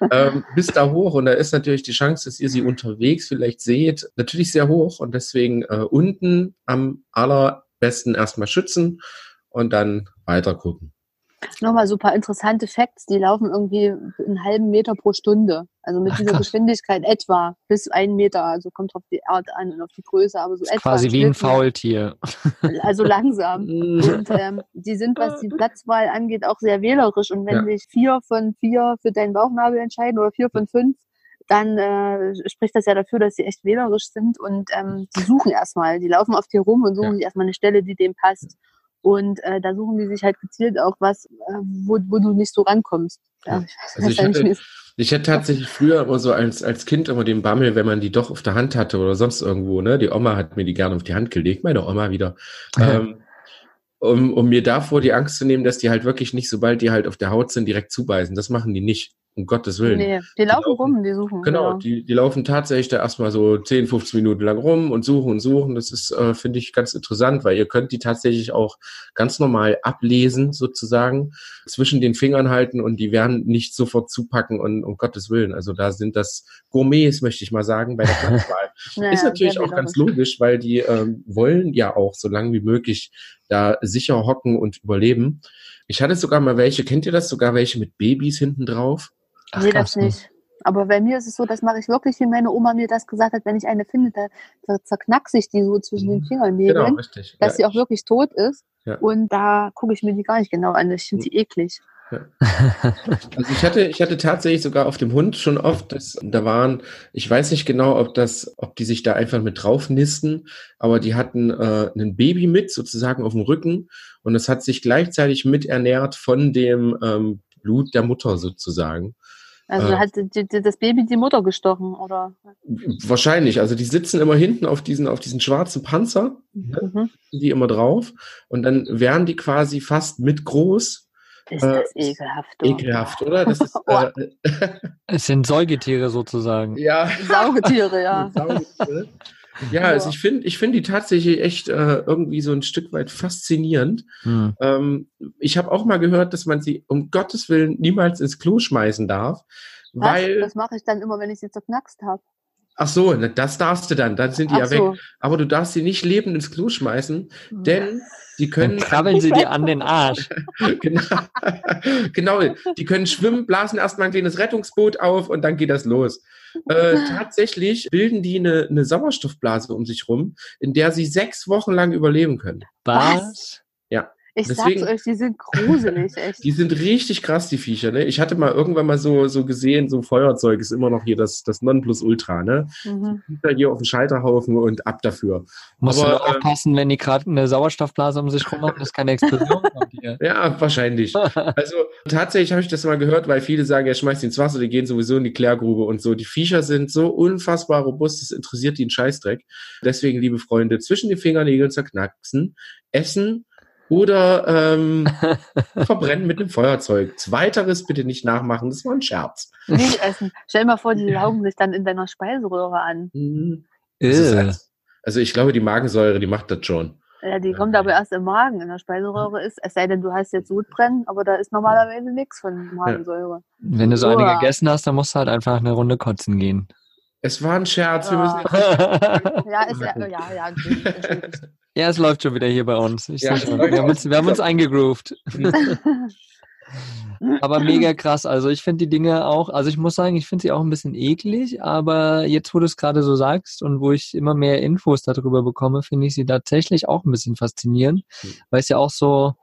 ähm, bis da hoch. Und da ist natürlich die Chance, dass ihr sie unterwegs vielleicht seht, natürlich sehr hoch. Und deswegen äh, unten am allerbesten erstmal schützen und dann weiter gucken. Nochmal paar interessante Facts, die laufen irgendwie einen halben Meter pro Stunde. Also mit Ach, dieser krass. Geschwindigkeit etwa bis einen Meter. Also kommt auf die Art an und auf die Größe, aber so etwa. quasi wie ein? Faultier. Also langsam. Und ähm, die sind, was die Platzwahl angeht, auch sehr wählerisch. Und wenn Ja. sich vier von vier für deinen Bauchnabel entscheiden oder vier von fünf, dann äh, spricht das ja dafür, dass sie echt wählerisch sind und ähm, die suchen erstmal. Die laufen auf dir rum und suchen Ja. sich erstmal eine Stelle, die dem passt. Und äh, da suchen die sich halt gezielt auch was, äh, wo, wo du nicht so rankommst. Ja, ich weiß Also ich hatte-. Ich hatte tatsächlich früher immer so als, als Kind immer den Bammel, wenn man die doch auf der Hand hatte oder sonst irgendwo, ne? Die Oma hat mir die gerne auf die Hand gelegt, meine Oma wieder. ähm, um, um mir davor die Angst zu nehmen, dass die halt wirklich nicht, sobald die halt auf der Haut sind, direkt zubeißen. Das machen die nicht. Um Gottes Willen. Nee, die laufen laufen- rum, die suchen. Genau, die, die laufen tatsächlich da erstmal so 10, 15 Minuten lang rum und suchen und suchen. Das ist, äh, finde ich, ganz interessant, weil ihr könnt die tatsächlich auch ganz normal ablesen, sozusagen, zwischen den Fingern halten und die werden nicht sofort zupacken und um Gottes Willen. Also da sind das Gourmets, möchte ich mal sagen, bei der Platzwahl. Naja, ist natürlich auch ganz logisch, weil die ähm, wollen ja auch so lange wie möglich da sicher hocken und überleben. Ich hatte sogar mal welche, kennt ihr das? Sogar welche mit Babys hinten drauf? Ach, nee, das nicht. Aber bei mir ist es so, das mache ich wirklich, wie meine Oma mir das gesagt hat, wenn ich eine finde, da, zerknackse ich die so zwischen den Fingernägeln, Genau, richtig. dass Ja, sie auch wirklich tot ist. Ja. Und da gucke ich mir die gar nicht genau an. Ich finde die eklig. Also ich hatte, ich hatte tatsächlich sogar auf dem Hund schon oft, dass, da waren, ich weiß nicht genau, ob das, ob die sich da einfach mit drauf nisten, aber die hatten äh, ein Baby mit, sozusagen auf dem Rücken, und es hat sich gleichzeitig miternährt von dem ähm, Blut der Mutter sozusagen. Also Äh. hat die, die, das Baby die Mutter gestochen, oder? Wahrscheinlich, also die sitzen immer hinten auf diesen, auf diesen schwarzen Panzer, Mhm. die immer drauf, und dann wären die quasi fast mit groß. Ist Äh, das ekelhaft. du. Ekelhaft, oder? Das ist, Oh. äh, Es sind Säugetiere sozusagen. ja. Saugetiere, ja. Saugetiere. Ja, also ich finde, ich finde die tatsächlich echt äh, irgendwie so ein Stück weit faszinierend. Hm. Ähm, ich habe auch mal gehört, dass man sie um Gottes Willen niemals ins Klo schmeißen darf, Was? weil, Das mache ich dann immer, wenn ich sie zerknackst habe. ach so, das darfst du dann, dann sind die Ach ja weg. so. Aber du darfst sie nicht lebend ins Klo schmeißen, denn die Dann können, krabbeln sie dir an den Arsch. genau, genau, die können schwimmen, blasen erstmal ein kleines Rettungsboot auf und dann geht das los. Äh, tatsächlich bilden die eine, eine Sauerstoffblase um sich rum, in der sie sechs Wochen lang überleben können. Was? Ich Deswegen- sag's euch, die sind gruselig, echt. Die sind richtig krass, die Viecher, ne? Ich hatte mal irgendwann mal so, so gesehen, so Feuerzeug ist immer noch hier das, das Nonplusultra, ne? Mhm. Viecher hier auf dem Scheiterhaufen und ab dafür. Musst Aber, du nur äh, aufpassen, wenn die gerade eine Sauerstoffblase um sich rum haben, dass keine Explosion kommt hier. Ja, wahrscheinlich. Also tatsächlich habe ich das mal gehört, weil viele sagen, ja, schmeiß die ins Wasser, die gehen sowieso in die Klärgrube und so. Die Viecher sind so unfassbar robust, das interessiert die einen Scheißdreck. Deswegen, liebe Freunde, zwischen den Fingernägeln zerknacksen, essen oder ähm, verbrennen mit einem Feuerzeug. Zweiteres bitte nicht nachmachen, das war ein Scherz. Nicht essen. Stell dir mal vor, die laugen sich dann in deiner Speiseröhre an. Mhm. Halt, also ich glaube, die Magensäure, die macht das schon. Ja, die kommt aber erst im Magen. In der Speiseröhre ist, es sei denn, du hast jetzt Sodbrennen, aber da ist normalerweise nichts von Magensäure. Wenn du so eine gegessen hast, dann musst du halt einfach eine Runde kotzen gehen. Es war ein Scherz, wir Ja. müssen jetzt Ja, ist ja, ja, ja. Ja, es läuft schon wieder hier bei uns. Ich Ja, schon. Wir haben uns, wir haben uns eingegroovt. Aber mega krass. Also ich finde die Dinge auch, also ich muss sagen, ich finde sie auch ein bisschen eklig, aber jetzt, wo du es gerade so sagst und wo ich immer mehr Infos darüber bekomme, finde ich sie tatsächlich auch ein bisschen faszinierend, Mhm. weil es ja auch so,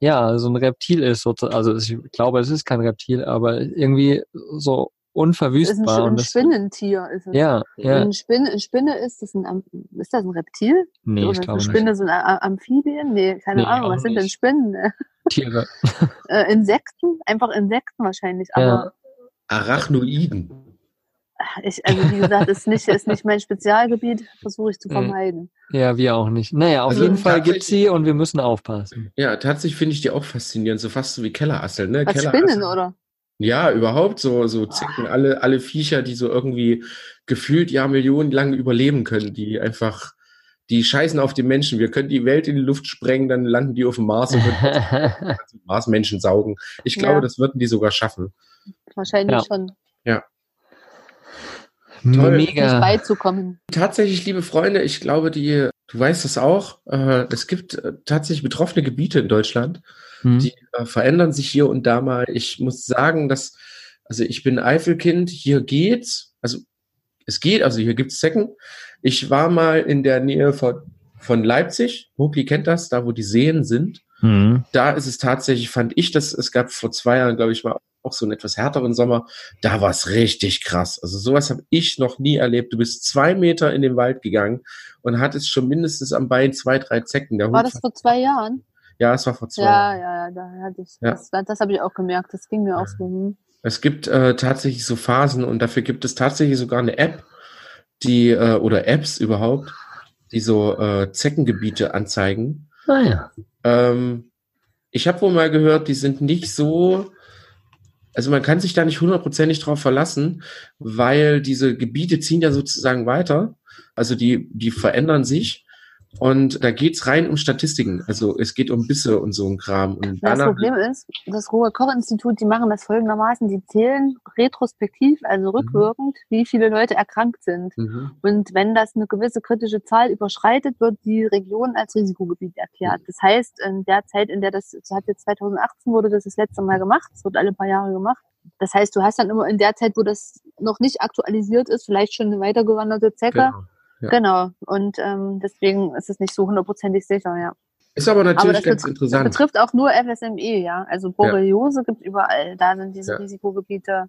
ja, so ein Reptil ist. so- Also ich glaube, es ist kein Reptil, aber irgendwie so Es ist ein, unverwüstbar. ein und das, Spinnentier. Ist es. ja, ja. Eine Spinne, eine Spinne ist das ein, ist das ein Reptil? Nee, Oder ich ist glaube eine nicht. Spinne ein A- Amphibien? Nee, keine Nee, Ahnung. Was sind denn nicht. Spinnen? ne? Tiere. Äh, Insekten? Einfach Insekten wahrscheinlich. Ja. Aber Arachnoiden. ich, also wie gesagt, ist nicht, ist nicht mein Spezialgebiet, versuche ich zu Mhm. vermeiden. Ja, wir auch nicht. Naja, auf Also jeden Fall gibt's sie und wir müssen aufpassen. Ja, tatsächlich finde ich die auch faszinierend, so fast so wie Kellerasseln, ne? Was Kellerasseln. Spinnen, oder? Ja, überhaupt so, so Zicken, alle, alle Viecher, die so irgendwie gefühlt ja Millionen lang überleben können, die einfach, die scheißen auf die Menschen. Wir können die Welt in die Luft sprengen, dann landen die auf dem Mars und können Marsmenschen saugen. Ich glaube, Ja. das würden die sogar schaffen. Wahrscheinlich Ja. schon. Toll. Nicht Mega. beizukommen. Tatsächlich, liebe Freunde, ich glaube, die, du weißt das auch, äh, es gibt äh, tatsächlich betroffene Gebiete in Deutschland, Hm. die äh, verändern sich hier und da mal. Ich muss sagen, dass, also ich bin Eifelkind, hier geht's, also es geht, also hier gibt's Zecken. Ich war mal in der Nähe von, von Leipzig, Mokli kennt das, da wo die Seen sind. Hm. Da ist es tatsächlich, fand ich das, es gab vor zwei Jahren, glaube ich, mal auch so einen etwas härteren Sommer, da war es richtig krass. Also sowas habe ich noch nie erlebt. Du bist zwei Meter in den Wald gegangen und hattest schon mindestens am Bein zwei, drei Zecken. Der War Hund das vor zwei Jahren? Ja, es war vor zwei Ja, Jahren. ja, ja, da hatte ich, Ja. das, das habe ich auch gemerkt. Das ging mir auch so. hm. Es gibt äh, tatsächlich so Phasen und dafür gibt es tatsächlich sogar eine App, die äh, oder Apps überhaupt, die so äh, Zeckengebiete anzeigen. Naja. Ähm, ich habe wohl mal gehört, die sind nicht so, also man kann sich da nicht hundertprozentig drauf verlassen, weil diese Gebiete ziehen ja sozusagen weiter. Also die, die verändern sich. Und da geht's rein um Statistiken. Also es geht um Bisse und so ein Kram. Und Das Problem ist, das Ruhr-Koch-Institut, die machen das folgendermaßen, die zählen retrospektiv, also rückwirkend, wie viele Leute erkrankt sind. Mhm. Und wenn das eine gewisse kritische Zahl überschreitet, wird die Region als Risikogebiet erklärt. Das heißt, in der Zeit, in der das, das hat jetzt 2018 wurde das das letzte Mal gemacht, es wird alle paar Jahre gemacht. Das heißt, du hast dann immer in der Zeit, wo das noch nicht aktualisiert ist, vielleicht schon eine weitergewanderte Zecke. Genau. Ja. Genau. Und ähm, deswegen ist es nicht so hundertprozentig sicher, ja. Ist aber Aber natürlich das, ganz das interessant. betrifft auch nur FSME, ja. Also Borreliose gibt überall. Da sind diese Ja. Risikogebiete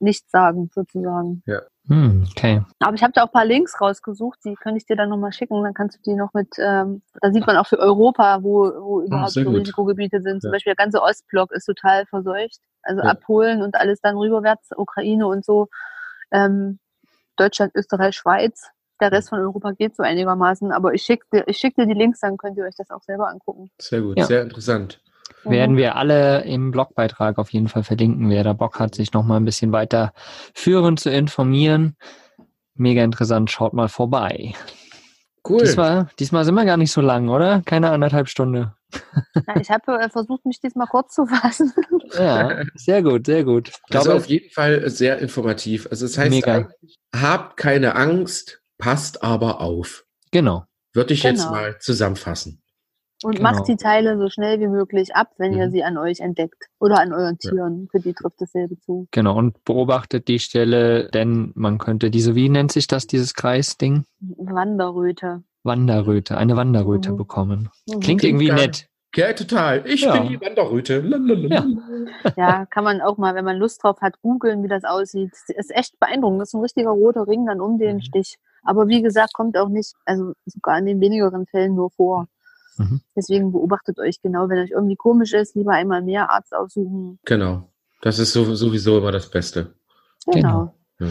nicht sagen, sozusagen. Hm, okay. Aber ich habe da auch ein paar Links rausgesucht, die könnte ich dir dann nochmal schicken. Dann kannst du die noch mit, ähm, da sieht man auch für Europa, wo, wo überhaupt sehr so gut. Risikogebiete sind. Zum Ja. Beispiel der ganze Ostblock ist total verseucht. Also Ja. ab Polen und alles dann rüberwärts, Ukraine und so. Ähm, Deutschland, Österreich, Schweiz. Der Rest von Europa geht so einigermaßen. Aber ich schicke dir, ich schick dir die Links, dann könnt ihr euch das auch selber angucken. Sehr gut, Ja. sehr interessant. Werden wir alle im Blogbeitrag auf jeden Fall verlinken, wer da Bock hat, sich noch mal ein bisschen weiter führen zu informieren. Mega interessant, schaut mal vorbei. Cool. Diesmal, diesmal sind wir gar nicht so lang, oder? Keine anderthalb Stunde. Ja, ich habe äh, versucht, mich diesmal kurz zu fassen. Ja, sehr gut, sehr gut. Ich also glaube, auf jeden Fall sehr informativ. Also es heißt habt keine Angst, passt aber auf. genau. Würde ich jetzt Genau. mal zusammenfassen. Und Genau. macht die Teile so schnell wie möglich ab, wenn ihr Mhm. sie an euch entdeckt. Oder an euren Ja. Tieren. Für die trifft dasselbe zu. Genau, und beobachtet die Stelle, denn man könnte diese, wie nennt sich das, dieses Kreisding? Wanderröte. Wanderröte, eine Wanderröte Mhm. bekommen. Mhm. Klingt irgendwie gar- nett. Ja, total. Ich Ja. bin die Wanderröte. Lalalala. Ja, kann man auch mal, wenn man Lust drauf hat, googeln, wie das aussieht. Ist echt beeindruckend. Das ist ein richtiger roter Ring dann um den Mhm. Stich. Aber wie gesagt, kommt auch nicht, also sogar in den wenigeren Fällen nur vor. Mhm. Deswegen beobachtet euch genau, wenn euch irgendwie komisch ist, lieber einmal mehr Arzt aufsuchen. Genau. Das ist so, sowieso immer das Beste. Genau. Ja.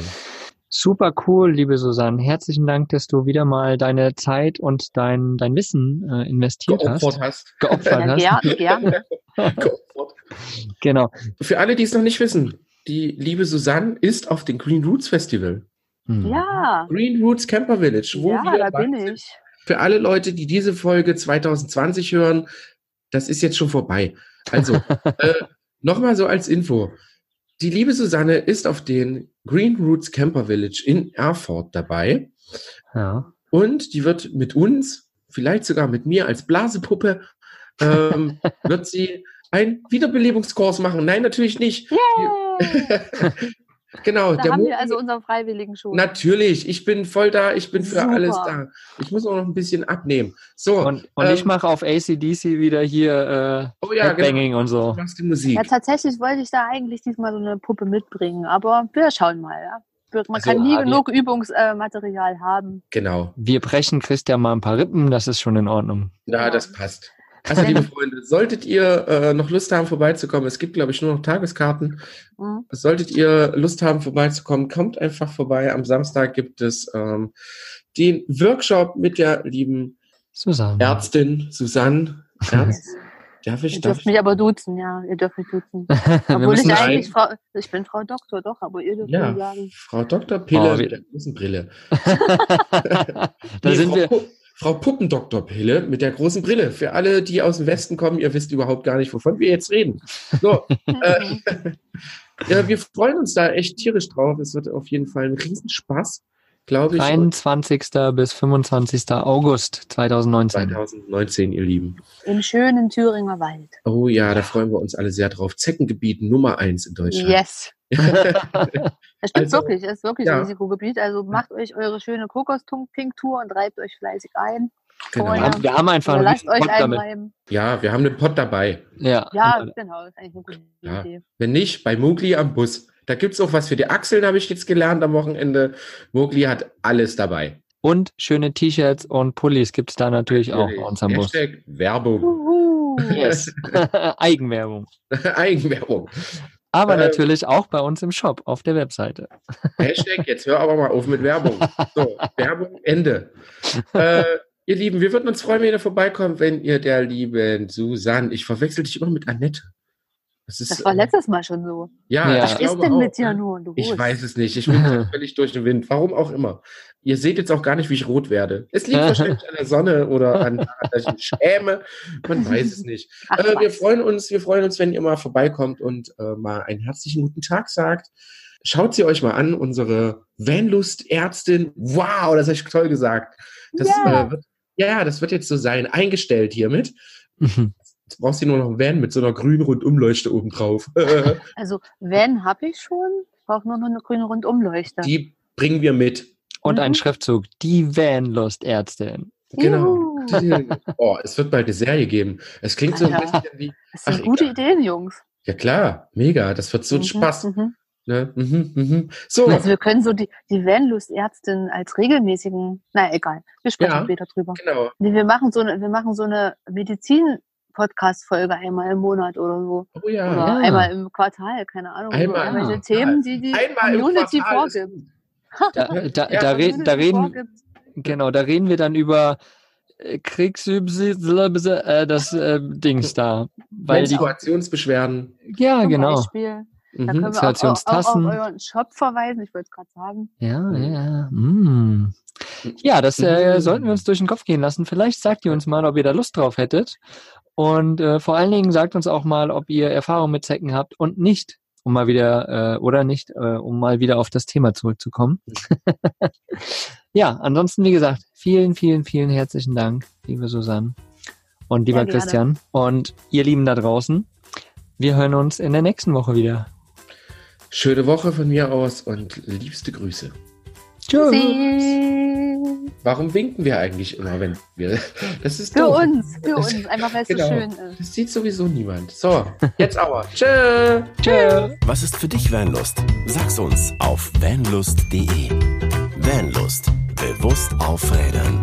Super cool, liebe Susanne. Herzlichen Dank, dass du wieder mal deine Zeit und dein, dein Wissen äh, investiert Geopfert hast. hast. Geopfert Ja, hast. ger gerne. Geopfert. Genau. Für alle, die es noch nicht wissen, die liebe Susanne ist auf dem Green Roots Festival. Hm. Ja, Green Roots Camper Village. Wo ja, wir da bin ich. Für alle Leute, die diese Folge 2020 hören, das ist jetzt schon vorbei. Also, äh, nochmal so als Info. Die liebe Susanne ist auf den Green Roots Camper Village in Erfurt dabei Ja. und die wird mit uns, vielleicht sogar mit mir als Blasepuppe, ähm, wird sie einen Wiederbelebungskurs machen. Nein, natürlich nicht. Yay! Genau, Da der haben Mo- wir also unseren Freiwilligen schon. Natürlich, ich bin voll da, ich bin für Super. alles da. Ich muss auch noch ein bisschen abnehmen. So, Und, und ähm, ich mache auf ACDC wieder hier oh äh, ja, genau. Headbanging und so. Du machst die Musik. Ja, tatsächlich wollte ich da eigentlich diesmal so eine Puppe mitbringen, aber wir schauen mal. Ja. Man Also, kann nie ah, genug Übungsmaterial haben. Genau. Wir brechen Christian mal ein paar Rippen, das ist schon in Ordnung. Ja, Ja. das passt. Also, liebe Freunde, solltet ihr äh, noch Lust haben, vorbeizukommen, es gibt, glaube ich, nur noch Tageskarten. Mhm. Solltet ihr Lust haben, vorbeizukommen, kommt einfach vorbei. Am Samstag gibt es ähm, den Workshop mit der lieben Susanne. Ärztin Susanne. Ernst? Darf ich, Ihr darf dürft ich? mich aber duzen, ja. Ihr dürft mich duzen. Obwohl ich eigentlich Frau, ich bin Frau Doktor, doch, aber ihr dürft Ja, mir sagen. Frau Dr. Pille Oh, mit der großen Brille. da Nee, sind Frau, wir. Frau Puppendoktor Pille mit der großen Brille. Für alle, die aus dem Westen kommen, ihr wisst überhaupt gar nicht, wovon wir jetzt reden. So, äh, ja, wir freuen uns da echt tierisch drauf. Es wird auf jeden Fall ein Riesenspaß, glaube ich. Und 23. bis 25. August 2019. 2019, ihr Lieben. Im schönen Thüringer Wald. Oh ja, da freuen wir uns alle sehr drauf. Zeckengebiet Nummer eins in Deutschland. Yes. Das stimmt Also, wirklich, es ist wirklich ja. ein Risikogebiet. Also macht euch eure schöne Kokostinktur und reibt euch fleißig ein. Genau. Wir Vorher. haben, wir haben einfach einen lasst euch Pot damit. Ja, wir haben einen Pott dabei. Ja. Ja, genau, das ist eigentlich eine gute Ja. Idee. Wenn nicht, bei Mowgli am Bus. Da gibt es auch was für die Achseln, habe ich jetzt gelernt am Wochenende. Mowgli hat alles dabei. Und schöne T-Shirts und Pullis gibt es da natürlich auch bei uns am Bus. Hashtag Werbung. Uhu. Yes. Eigenwerbung. Eigenwerbung. Aber Ähm. natürlich auch bei uns im Shop auf der Webseite. Hashtag, jetzt hör aber mal auf mit Werbung. So, Werbung, Ende. Äh, ihr Lieben, wir würden uns freuen, wenn ihr vorbeikommt, wenn ihr der lieben Susanne, ich verwechsel dich immer mit Annette. Das, ist, Das war äh, letztes Mal schon so. Ja, Ja. ich Was ist denn auch. mit dir nun? Du Ich weiß es nicht. Ich bin völlig durch den Wind. Warum auch immer. Ihr seht jetzt auch gar nicht, wie ich rot werde. Es liegt wahrscheinlich an der Sonne oder an, dass ich mich schäme. Man weiß es nicht. Ach, Äh, wir freuen uns, wir freuen uns, wenn ihr mal vorbeikommt und äh, mal einen herzlichen guten Tag sagt. Schaut sie euch mal an, unsere Vanlust-Ärztin. Wow, das habe ich toll gesagt. Das, Ja. äh, wird, ja, das wird jetzt so sein, eingestellt hiermit. Jetzt brauchst du nur noch einen Van mit so einer grünen Rundumleuchte oben drauf. Also, Van habe ich schon. Ich brauche nur noch eine grüne Rundumleuchte. Die bringen wir mit. Und ein Mhm. Schriftzug. Die Vanlust-Ärztin. Genau. Juhu. Oh, es wird bald eine Serie geben. Es klingt so ein bisschen wie, Das sind Ach, gute egal. Ideen, Jungs. ja klar, mega, das wird so ein Mhm, Spaß. mhm. Ne? Mhm, mhm. So, Also wir können so die, die Vanlust-Ärztin als regelmäßigen, na egal, wir sprechen Ja. später drüber. genau. Nee, wir machen so eine, wir machen so eine Medizin-Podcast-Folge einmal im Monat oder so. Oh ja. Oder Ja. einmal im Quartal, keine Ahnung. Einmal im irgendwelche Quartal. Themen, die die Einmal im Community vorgibt. Da, da, Ja, da, re Community da reden, vorgibt. genau, da reden wir dann über äh, Kriegsübs äh, das äh, Dings da. Weil die, Menstruationsbeschwerden. ja, Zum genau. Beispiel. Da Mhm. können wir auch, auch, auch auf euren Shop verweisen, ich wollte es gerade sagen. Ja, ja. Mm. Ja, das äh, Mhm. sollten wir uns durch den Kopf gehen lassen. Vielleicht sagt ihr uns mal, ob ihr da Lust drauf hättet. Und äh, vor allen Dingen sagt uns auch mal, ob ihr Erfahrung mit Zecken habt und nicht, um mal wieder, äh, oder nicht, äh, um mal wieder auf das Thema zurückzukommen. ja, ansonsten, wie gesagt, vielen, vielen, vielen herzlichen Dank, liebe Susanne und lieber Ja. Christian und ihr Lieben da draußen. Wir hören uns in der nächsten Woche wieder. Schöne Woche von mir aus und liebste Grüße. Tschüss. Warum winken wir eigentlich immer, wenn wir. Das ist Für doof. uns, für Das- uns, einfach weil es Genau. so schön ist. Das sieht sowieso niemand. So, jetzt aber. Tschö. Tschüss. Was ist für dich Vanlust? Sag's uns auf vanlust.de. Vanlust. Bewusst aufrädern.